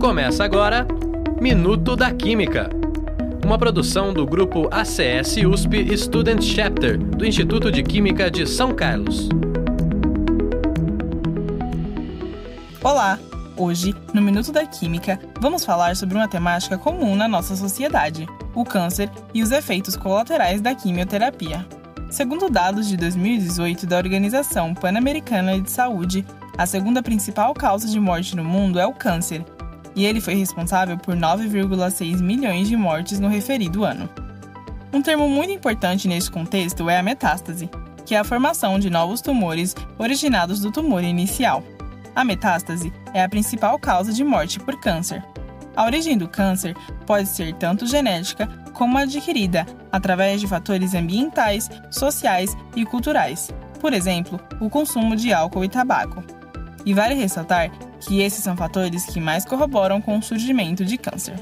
Começa agora Minuto da Química. Uma produção do grupo ACS USP Student Chapter do Instituto de Química de São Carlos. Olá! Hoje, no Minuto da Química, vamos falar sobre uma temática comum na nossa sociedade: o câncer e os efeitos colaterais da quimioterapia. Segundo dados de 2018 da Organização Pan-Americana de Saúde, a segunda principal causa de morte no mundo é o câncer, e ele foi responsável por 9,6 milhões de mortes no referido ano. Um termo muito importante neste contexto é a metástase, que é a formação de novos tumores originados do tumor inicial. A metástase é a principal causa de morte por câncer. A origem do câncer pode ser tanto genética como adquirida através de fatores ambientais, sociais e culturais, por exemplo, o consumo de álcool e tabaco. E vale ressaltar que esses são fatores que mais corroboram com o surgimento de câncer.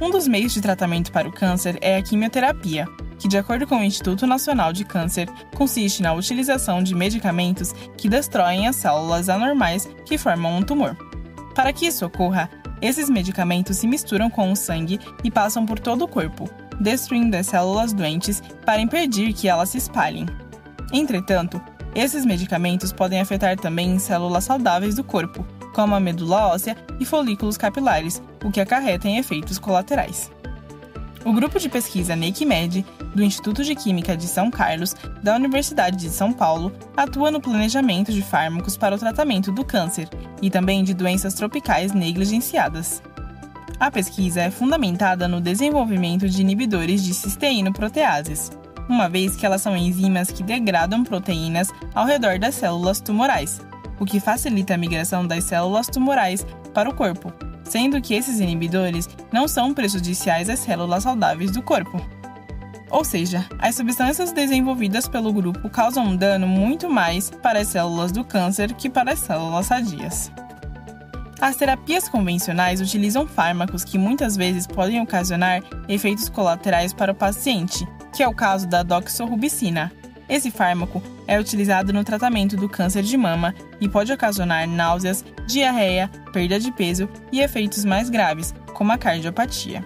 Um dos meios de tratamento para o câncer é a quimioterapia, que, de acordo com o Instituto Nacional de Câncer, consiste na utilização de medicamentos que destroem as células anormais que formam um tumor. Para que isso ocorra, esses medicamentos se misturam com o sangue e passam por todo o corpo, destruindo as células doentes para impedir que elas se espalhem. Entretanto, esses medicamentos podem afetar também células saudáveis do corpo, como a medula óssea e folículos capilares, o que acarreta em efeitos colaterais. O grupo de pesquisa NECMED, do Instituto de Química de São Carlos, da Universidade de São Paulo, atua no planejamento de fármacos para o tratamento do câncer e também de doenças tropicais negligenciadas. A pesquisa é fundamentada no desenvolvimento de inibidores de cisteínoproteases, uma vez que elas são enzimas que degradam proteínas ao redor das células tumorais, o que facilita a migração das células tumorais para o corpo, sendo que esses inibidores não são prejudiciais às células saudáveis do corpo. Ou seja, as substâncias desenvolvidas pelo grupo causam um dano muito mais para as células do câncer que para as células sadias. As terapias convencionais utilizam fármacos que muitas vezes podem ocasionar efeitos colaterais para o paciente, que é o caso da doxorubicina, esse fármaco é utilizado no tratamento do câncer de mama e pode ocasionar náuseas, diarreia, perda de peso e efeitos mais graves, como a cardiopatia.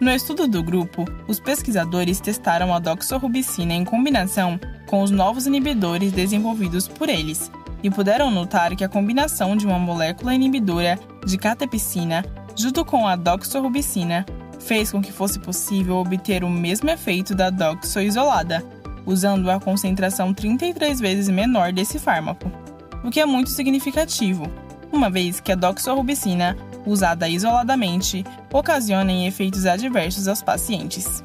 No estudo do grupo, os pesquisadores testaram a doxorubicina em combinação com os novos inibidores desenvolvidos por eles e puderam notar que a combinação de uma molécula inibidora de catepsina junto com a doxorubicina fez com que fosse possível obter o mesmo efeito da doxo isolada, usando a concentração 33 vezes menor desse fármaco, o que é muito significativo, uma vez que a doxorubicina, usada isoladamente, ocasiona efeitos adversos aos pacientes.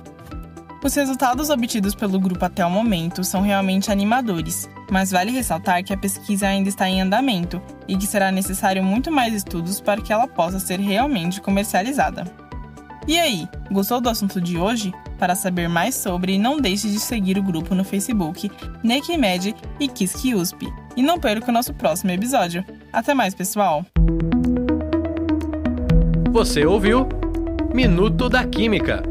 Os resultados obtidos pelo grupo até o momento são realmente animadores, mas vale ressaltar que a pesquisa ainda está em andamento e que será necessário muito mais estudos para que ela possa ser realmente comercializada. E aí, gostou do assunto de hoje? Para saber mais sobre, não deixe de seguir o grupo no Facebook NekiMed e Kiski USP. E não perca o nosso próximo episódio. Até mais, pessoal! Você ouviu Minuto da Química,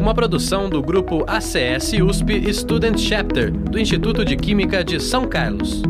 uma produção do grupo ACS USP Student Chapter do Instituto de Química de São Carlos.